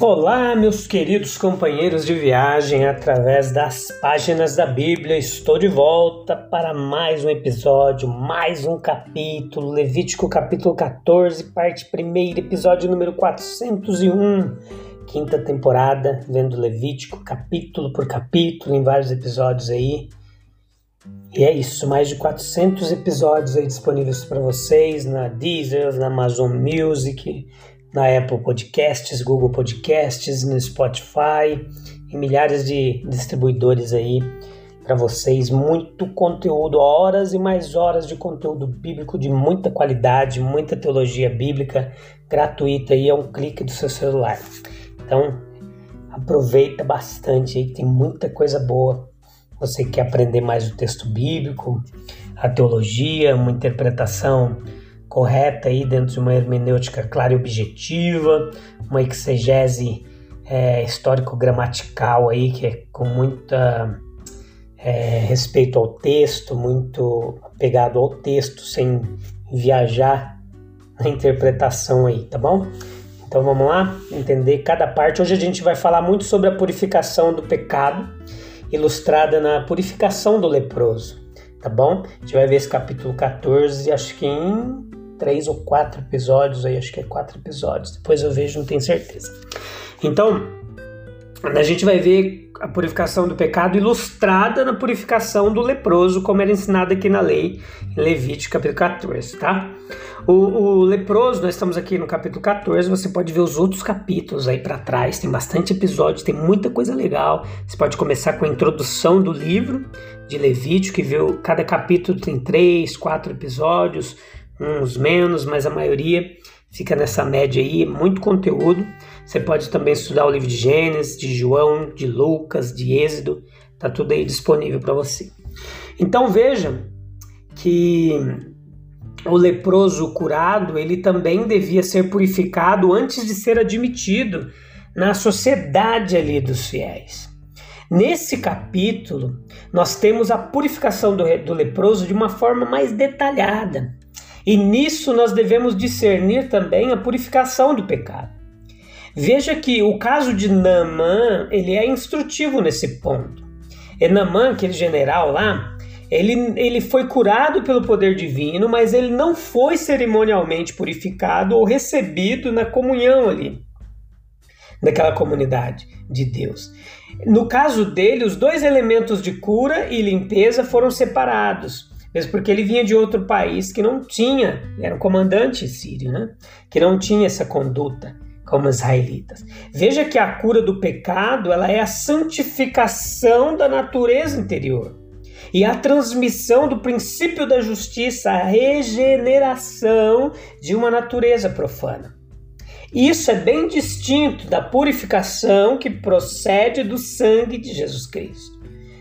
Olá, meus queridos companheiros de viagem através das páginas da Bíblia. Estou de volta para mais um episódio, mais um capítulo, Levítico capítulo 14, parte 1, episódio número 401, quinta temporada, vendo Levítico capítulo por capítulo, em vários episódios aí. E é isso, mais de 400 episódios aí disponíveis para vocês na Deezer, na Amazon Music, na Apple Podcasts, Google Podcasts, no Spotify e milhares de distribuidores aí para vocês. Muito conteúdo, horas e mais horas de conteúdo bíblico de muita qualidade, muita teologia bíblica gratuita aí, é um clique do seu celular. Então, aproveita bastante aí, tem muita coisa boa. Você quer aprender mais o texto bíblico, a teologia, uma interpretação correta aí dentro de uma hermenêutica clara e objetiva, uma exegese é, histórico-gramatical aí que é com muita é, respeito ao texto, muito apegado ao texto, sem viajar na interpretação aí, tá bom? Então vamos lá entender cada parte. Hoje a gente vai falar muito sobre a purificação do pecado, ilustrada na purificação do leproso, tá bom? A gente vai ver esse capítulo 14, acho que em três ou quatro episódios, aí acho que é quatro episódios. Depois eu vejo, não tenho certeza. Então, a gente vai ver a purificação do pecado ilustrada na purificação do leproso, como era ensinado aqui na lei, em Levítico capítulo 14, tá? O, o, leproso, nós estamos aqui no capítulo 14, você pode ver os outros capítulos aí para trás, tem bastante episódio, tem muita coisa legal. Você pode começar com a introdução do livro de Levítico, que viu cada capítulo tem três, quatro episódios, uns menos, mas a maioria fica nessa média aí, muito conteúdo. Você pode também estudar o livro de Gênesis, de João, de Lucas, de Êxodo, tá tudo aí disponível para você. Então veja que o leproso curado, ele também devia ser purificado antes de ser admitido na sociedade ali dos fiéis. Nesse capítulo, nós temos a purificação do, do leproso de uma forma mais detalhada. E nisso nós devemos discernir também a purificação do pecado. Veja que o caso de Naamã, ele é instrutivo nesse ponto. E Naamã, aquele general lá, ele, ele foi curado pelo poder divino, mas ele não foi cerimonialmente purificado ou recebido na comunhão ali, naquela comunidade de Deus. No caso dele, os dois elementos de cura e limpeza foram separados mesmo porque ele vinha de outro país que não tinha, era um comandante sírio, né? Que não tinha essa conduta como israelitas. Veja que a cura do pecado, ela é a santificação da natureza interior e a transmissão do princípio da justiça, a regeneração de uma natureza profana. Isso é bem distinto da purificação que procede do sangue de Jesus Cristo.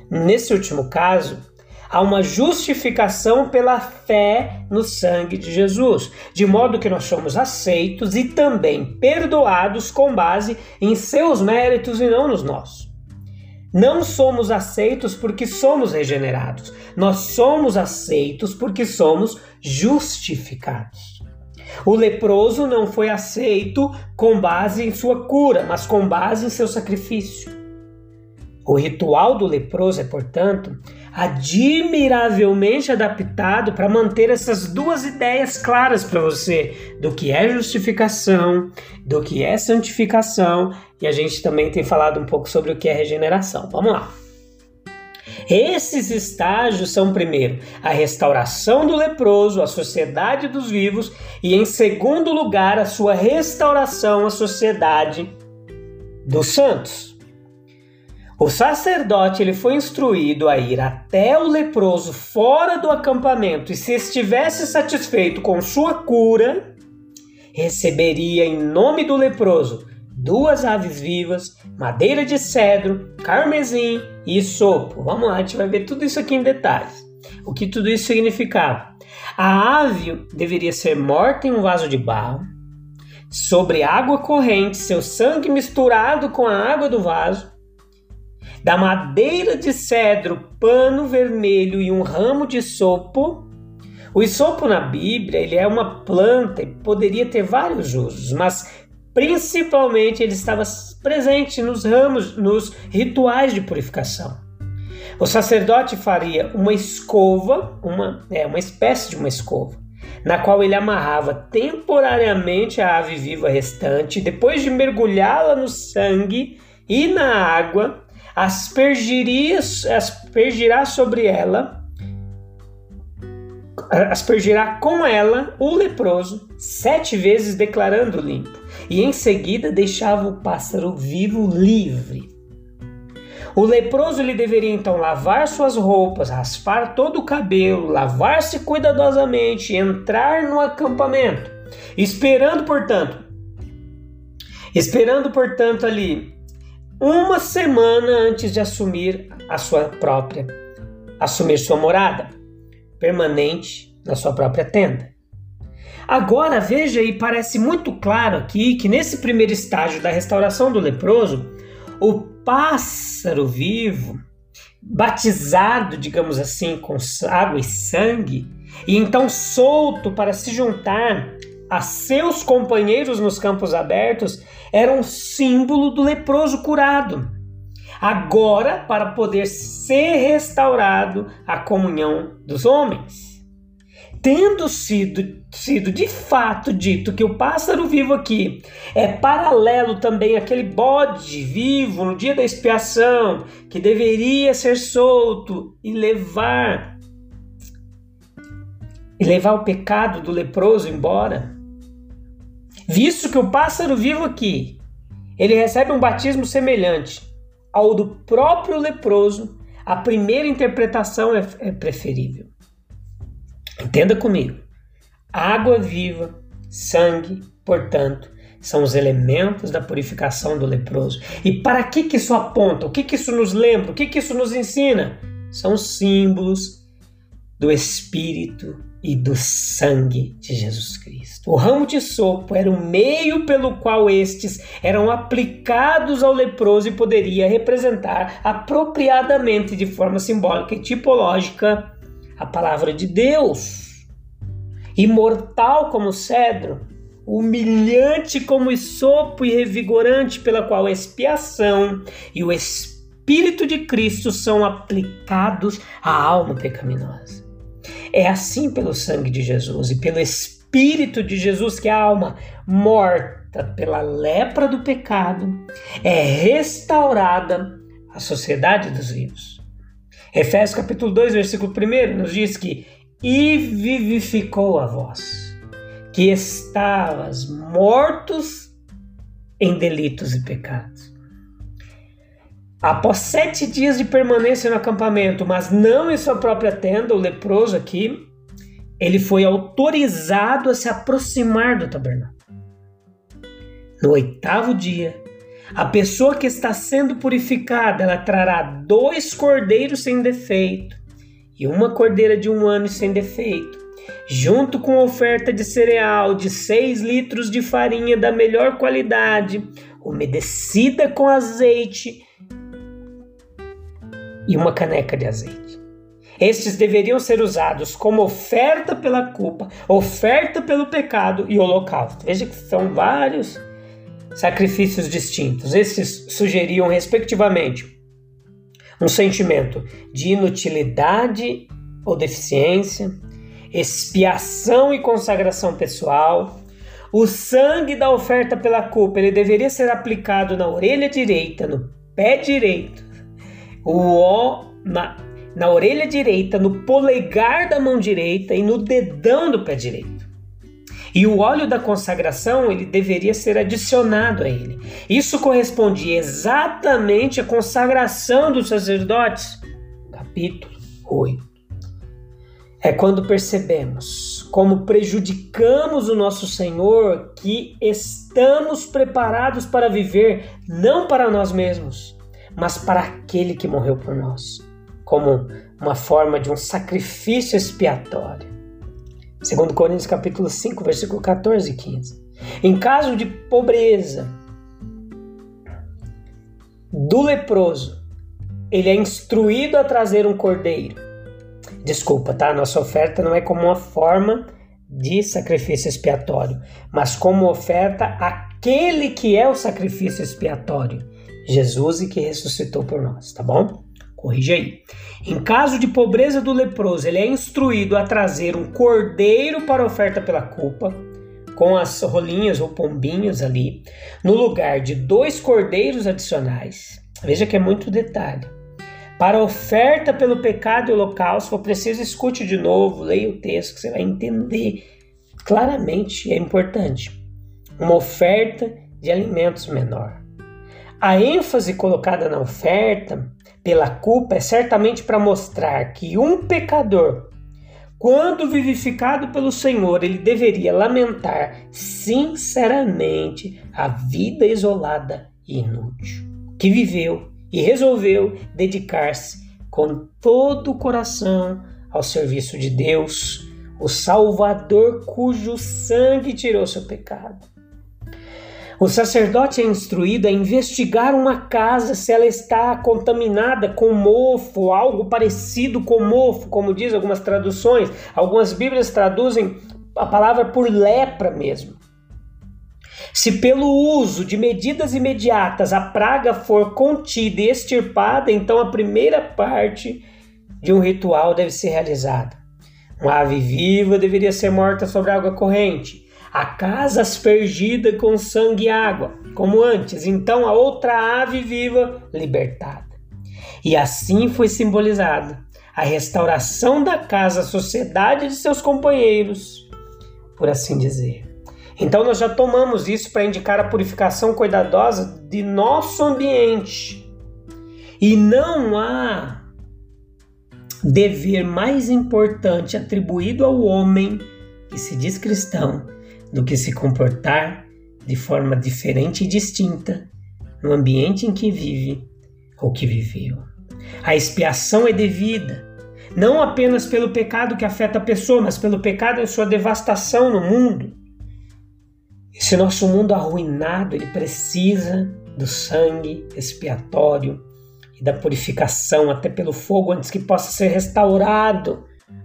Nesse último caso, há uma justificação pela fé no sangue de Jesus, de modo que nós somos aceitos e também perdoados com base em seus méritos e não nos nossos. Não somos aceitos porque somos regenerados, nós somos aceitos porque somos justificados. O leproso não foi aceito com base em sua cura, mas com base em seu sacrifício. O ritual do leproso é, portanto, admiravelmente adaptado para manter essas duas ideias claras para você do que é justificação, do que é santificação, e a gente também tem falado um pouco sobre o que é regeneração. Vamos lá. Esses estágios são, primeiro, a restauração do leproso à sociedade dos vivos, e, em segundo lugar, a sua restauração à sociedade dos santos. O sacerdote ele foi instruído a ir até o leproso fora do acampamento e se estivesse satisfeito com sua cura, receberia em nome do leproso duas aves vivas, madeira de cedro, carmesim e sopo. Vamos lá, a gente vai ver tudo isso aqui em detalhes. O que tudo isso significava? A ave deveria ser morta em um vaso de barro, sobre água corrente, seu sangue misturado com a água do vaso, da madeira de cedro, pano vermelho e um ramo de sopo. O isopo na Bíblia ele é uma planta e poderia ter vários usos, mas principalmente ele estava presente nos ramos, nos rituais de purificação. O sacerdote faria uma escova, uma, é, uma espécie de uma escova, na qual ele amarrava temporariamente a ave viva restante, depois de mergulhá-la no sangue e na água, aspergiria, aspergirá sobre ela, aspergirá com ela o leproso, sete vezes declarando limpo, e em seguida deixava o pássaro vivo livre. O leproso ele deveria então lavar suas roupas, raspar todo o cabelo, lavar-se cuidadosamente, entrar no acampamento, esperando, portanto, esperando, portanto, ali uma semana antes de assumir a sua própria, assumir sua morada permanente na sua própria tenda. Agora veja e parece muito claro aqui que nesse primeiro estágio da restauração do leproso, o pássaro vivo, batizado, digamos assim, com água e sangue, e então solto para se juntar a seus companheiros nos campos abertos, era um símbolo do leproso curado. Agora, para poder ser restaurado a comunhão dos homens. Tendo sido, sido de fato dito que o pássaro vivo aqui é paralelo também àquele bode vivo no dia da expiação, que deveria ser solto e levar e levar o pecado do leproso embora, Visto que o pássaro vivo aqui, ele recebe um batismo semelhante ao do próprio leproso, a primeira interpretação é, é preferível. Entenda comigo. Água viva, sangue, portanto, são os elementos da purificação do leproso. E para que, que isso aponta? O que, que isso nos lembra? O que, que isso nos ensina? São símbolos do Espírito e do sangue de Jesus Cristo. O ramo de sopo era o meio pelo qual estes eram aplicados ao leproso e poderia representar apropriadamente, de forma simbólica e tipológica, a palavra de Deus. Imortal como o cedro, humilhante como o sopo e revigorante pela qual a expiação e o Espírito de Cristo são aplicados à alma pecaminosa. É assim pelo sangue de Jesus e pelo Espírito de Jesus que a alma morta pela lepra do pecado é restaurada à sociedade dos vivos. Efésios capítulo 2, versículo 1 nos diz que e vivificou a vós, que estavas mortos em delitos e pecados Após sete dias de permanência no acampamento, mas não em sua própria tenda, o leproso aqui, ele foi autorizado a se aproximar do tabernáculo. No oitavo dia, a pessoa que está sendo purificada, ela trará dois cordeiros sem defeito e uma cordeira de um ano sem defeito, junto com oferta de cereal de seis litros de farinha da melhor qualidade, umedecida com azeite e uma caneca de azeite. Estes deveriam ser usados como oferta pela culpa, oferta pelo pecado e holocausto. Veja que são vários sacrifícios distintos. Estes sugeriam, respectivamente, um sentimento de inutilidade ou deficiência, expiação e consagração pessoal. O sangue da oferta pela culpa ele deveria ser aplicado na orelha direita, no pé direito, o O na, na orelha direita, no polegar da mão direita e no dedão do pé direito. E o óleo da consagração, ele deveria ser adicionado a ele. Isso correspondia exatamente à consagração dos sacerdotes. Capítulo 8. É quando percebemos como prejudicamos o nosso Senhor que estamos preparados para viver não para nós mesmos, mas para aquele que morreu por nós, como uma forma de um sacrifício expiatório. Segundo Coríntios capítulo 5, versículo 14 e 15. Em caso de pobreza do leproso, ele é instruído a trazer um cordeiro. Desculpa, tá? Nossa oferta não é como uma forma de sacrifício expiatório, mas como oferta aquele que é o sacrifício expiatório, Jesus e que ressuscitou por nós, tá bom? Corrija aí. Em caso de pobreza do leproso, ele é instruído a trazer um cordeiro para oferta pela culpa, com as rolinhas ou pombinhos ali, no lugar de dois cordeiros adicionais. Veja que é muito detalhe. Para oferta pelo pecado e holocausto, for preciso escute de novo, leia o texto que você vai entender claramente, é importante. Uma oferta de alimentos menor. A ênfase colocada na oferta pela culpa é certamente para mostrar que um pecador, quando vivificado pelo Senhor, ele deveria lamentar sinceramente a vida isolada e inútil que viveu e resolveu dedicar-se com todo o coração ao serviço de Deus, o Salvador cujo sangue tirou seu pecado. O sacerdote é instruído a investigar uma casa se ela está contaminada com mofo, algo parecido com mofo, como diz algumas traduções. Algumas Bíblias traduzem a palavra por lepra mesmo. Se pelo uso de medidas imediatas a praga for contida e extirpada, então a primeira parte de um ritual deve ser realizada. Uma ave viva deveria ser morta sobre água corrente a casa aspergida com sangue e água, como antes, então a outra ave viva libertada. E assim foi simbolizada a restauração da casa à sociedade de seus companheiros, por assim dizer. Então nós já tomamos isso para indicar a purificação cuidadosa de nosso ambiente. E não há dever mais importante atribuído ao homem que se diz cristão do que se comportar de forma diferente e distinta no ambiente em que vive ou que viveu. A expiação é devida, não apenas pelo pecado que afeta a pessoa, mas pelo pecado em sua devastação no mundo. Esse nosso mundo arruinado, ele precisa do sangue expiatório e da purificação até pelo fogo antes que possa ser restaurado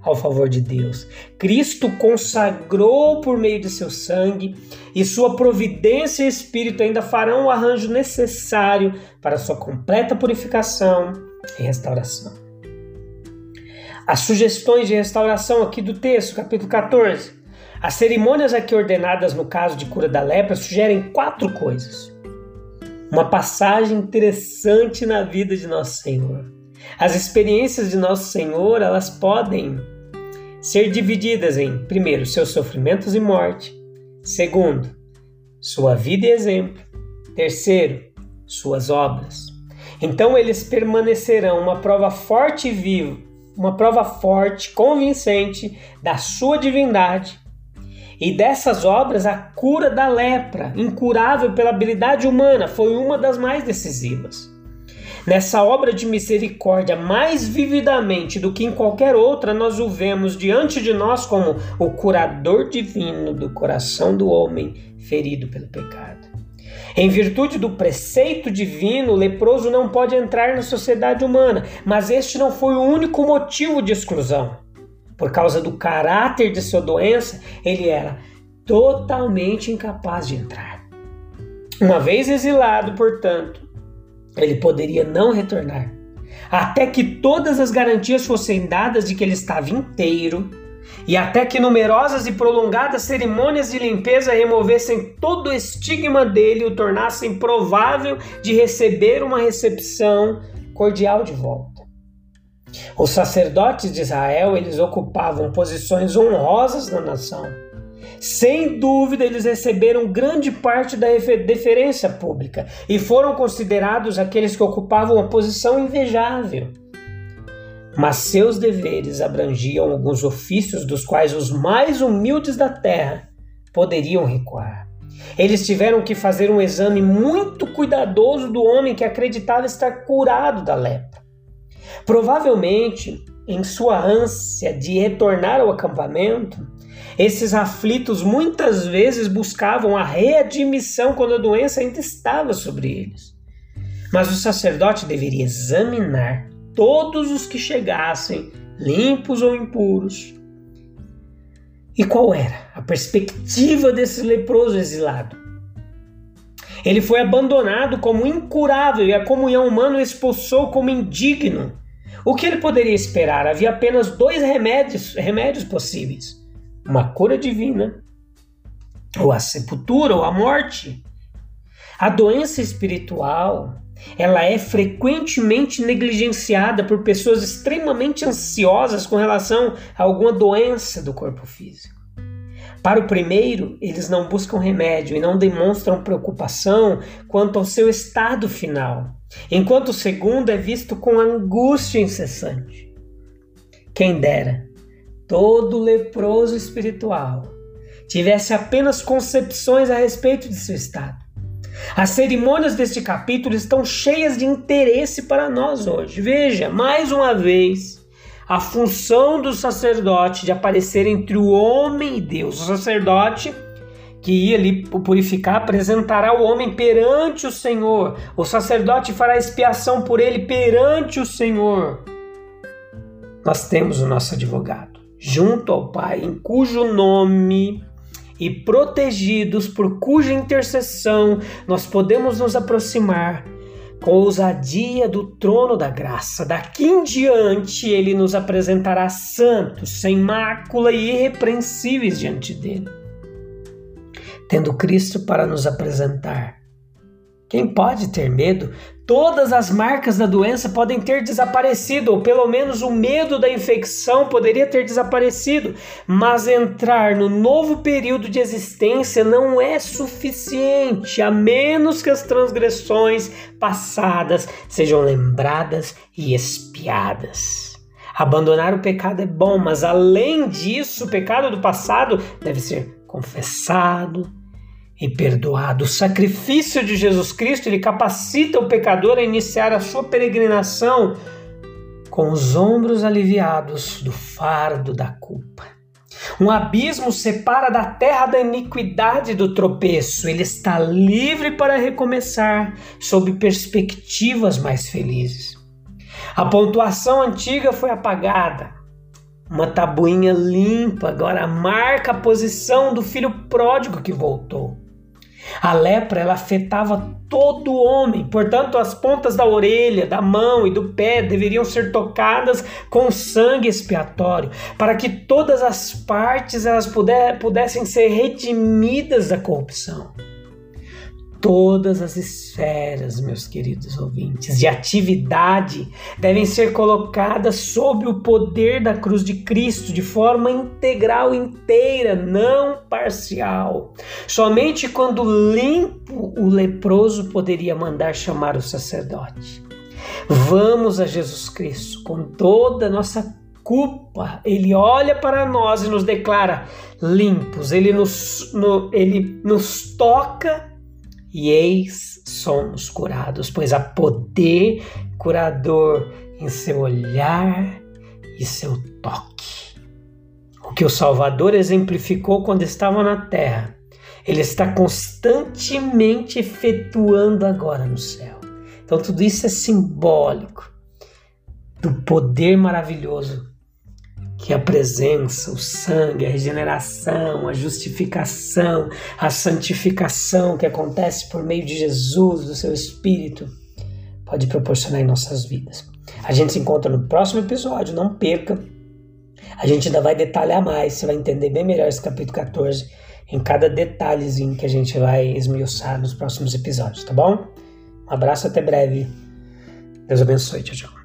ao favor de Deus. Cristo consagrou por meio de seu sangue e sua providência e espírito ainda farão o arranjo necessário para sua completa purificação e restauração. As sugestões de restauração aqui do texto, capítulo 14. As cerimônias aqui ordenadas no caso de cura da lepra sugerem quatro coisas. Uma passagem interessante na vida de nosso Senhor as experiências de Nosso Senhor, elas podem ser divididas em, primeiro, seus sofrimentos e morte, segundo, sua vida e exemplo, terceiro, suas obras. Então eles permanecerão uma prova forte e viva, uma prova forte, convincente da sua divindade. E dessas obras, a cura da lepra, incurável pela habilidade humana, foi uma das mais decisivas. Nessa obra de misericórdia, mais vividamente do que em qualquer outra, nós o vemos diante de nós como o curador divino do coração do homem ferido pelo pecado. Em virtude do preceito divino, o leproso não pode entrar na sociedade humana, mas este não foi o único motivo de exclusão. Por causa do caráter de sua doença, ele era totalmente incapaz de entrar. Uma vez exilado, portanto, ele poderia não retornar, até que todas as garantias fossem dadas de que ele estava inteiro e até que numerosas e prolongadas cerimônias de limpeza removessem todo o estigma dele e o tornassem provável de receber uma recepção cordial de volta. Os sacerdotes de Israel, eles ocupavam posições honrosas na nação. Sem dúvida, eles receberam grande parte da deferência pública e foram considerados aqueles que ocupavam uma posição invejável. Mas seus deveres abrangiam alguns ofícios dos quais os mais humildes da terra poderiam recuar. Eles tiveram que fazer um exame muito cuidadoso do homem que acreditava estar curado da lepra. Provavelmente, em sua ânsia de retornar ao acampamento, esses aflitos muitas vezes buscavam a readmissão quando a doença ainda estava sobre eles. Mas o sacerdote deveria examinar todos os que chegassem, limpos ou impuros. E qual era a perspectiva desse leproso exilado? Ele foi abandonado como incurável e a comunhão humana o expulsou como indigno. O que ele poderia esperar? Havia apenas dois remédios, remédios possíveis: uma cura divina, ou a sepultura, ou a morte. A doença espiritual, ela é frequentemente negligenciada por pessoas extremamente ansiosas com relação a alguma doença do corpo físico. Para o primeiro, eles não buscam remédio e não demonstram preocupação quanto ao seu estado final, enquanto o segundo é visto com angústia incessante. Quem dera todo leproso espiritual tivesse apenas concepções a respeito de seu estado. As cerimônias deste capítulo estão cheias de interesse para nós hoje. Veja, mais uma vez, a função do sacerdote de aparecer entre o homem e Deus. O sacerdote que ia ali purificar apresentará o homem perante o Senhor. O sacerdote fará expiação por ele perante o Senhor. Nós temos o nosso advogado junto ao Pai, em cujo nome e protegidos por cuja intercessão nós podemos nos aproximar com ousadia do trono da graça. Daqui em diante ele nos apresentará santos, sem mácula e irrepreensíveis diante dele. Tendo Cristo para nos apresentar quem pode ter medo? Todas as marcas da doença podem ter desaparecido, ou pelo menos o medo da infecção poderia ter desaparecido, mas entrar no novo período de existência não é suficiente, a menos que as transgressões passadas sejam lembradas e expiadas. Abandonar o pecado é bom, mas além disso, o pecado do passado deve ser confessado, e perdoado. O sacrifício de Jesus Cristo ele capacita o pecador a iniciar a sua peregrinação com os ombros aliviados do fardo da culpa. Um abismo separa da terra da iniquidade do tropeço. Ele está livre para recomeçar sob perspectivas mais felizes. A pontuação antiga foi apagada. Uma tabuinha limpa agora marca a posição do filho pródigo que voltou. A lepra ela afetava todo homem, portanto, as pontas da orelha, da mão e do pé deveriam ser tocadas com sangue expiatório, para que todas as partes elas pudessem ser redimidas da corrupção. Todas as esferas, meus queridos ouvintes, de atividade devem ser colocadas sob o poder da cruz de Cristo de forma integral, inteira, não parcial. Somente quando limpo o leproso poderia mandar chamar o sacerdote. Vamos a Jesus Cristo com toda a nossa culpa. Ele olha para nós e nos declara limpos. Ele nos, no, ele nos toca e eis somos curados, pois há poder curador em seu olhar e seu toque. O que o Salvador exemplificou quando estava na terra, ele está constantemente efetuando agora no céu. Então, tudo isso é simbólico do poder maravilhoso que a presença, o sangue, a regeneração, a justificação, a santificação que acontece por meio de Jesus, do seu Espírito, pode proporcionar em nossas vidas. A gente se encontra no próximo episódio, não perca. A gente ainda vai detalhar mais, você vai entender bem melhor esse capítulo 14 em cada detalhezinho que a gente vai esmiuçar nos próximos episódios, tá bom? Um abraço, até breve. Deus abençoe, tchau, tchau.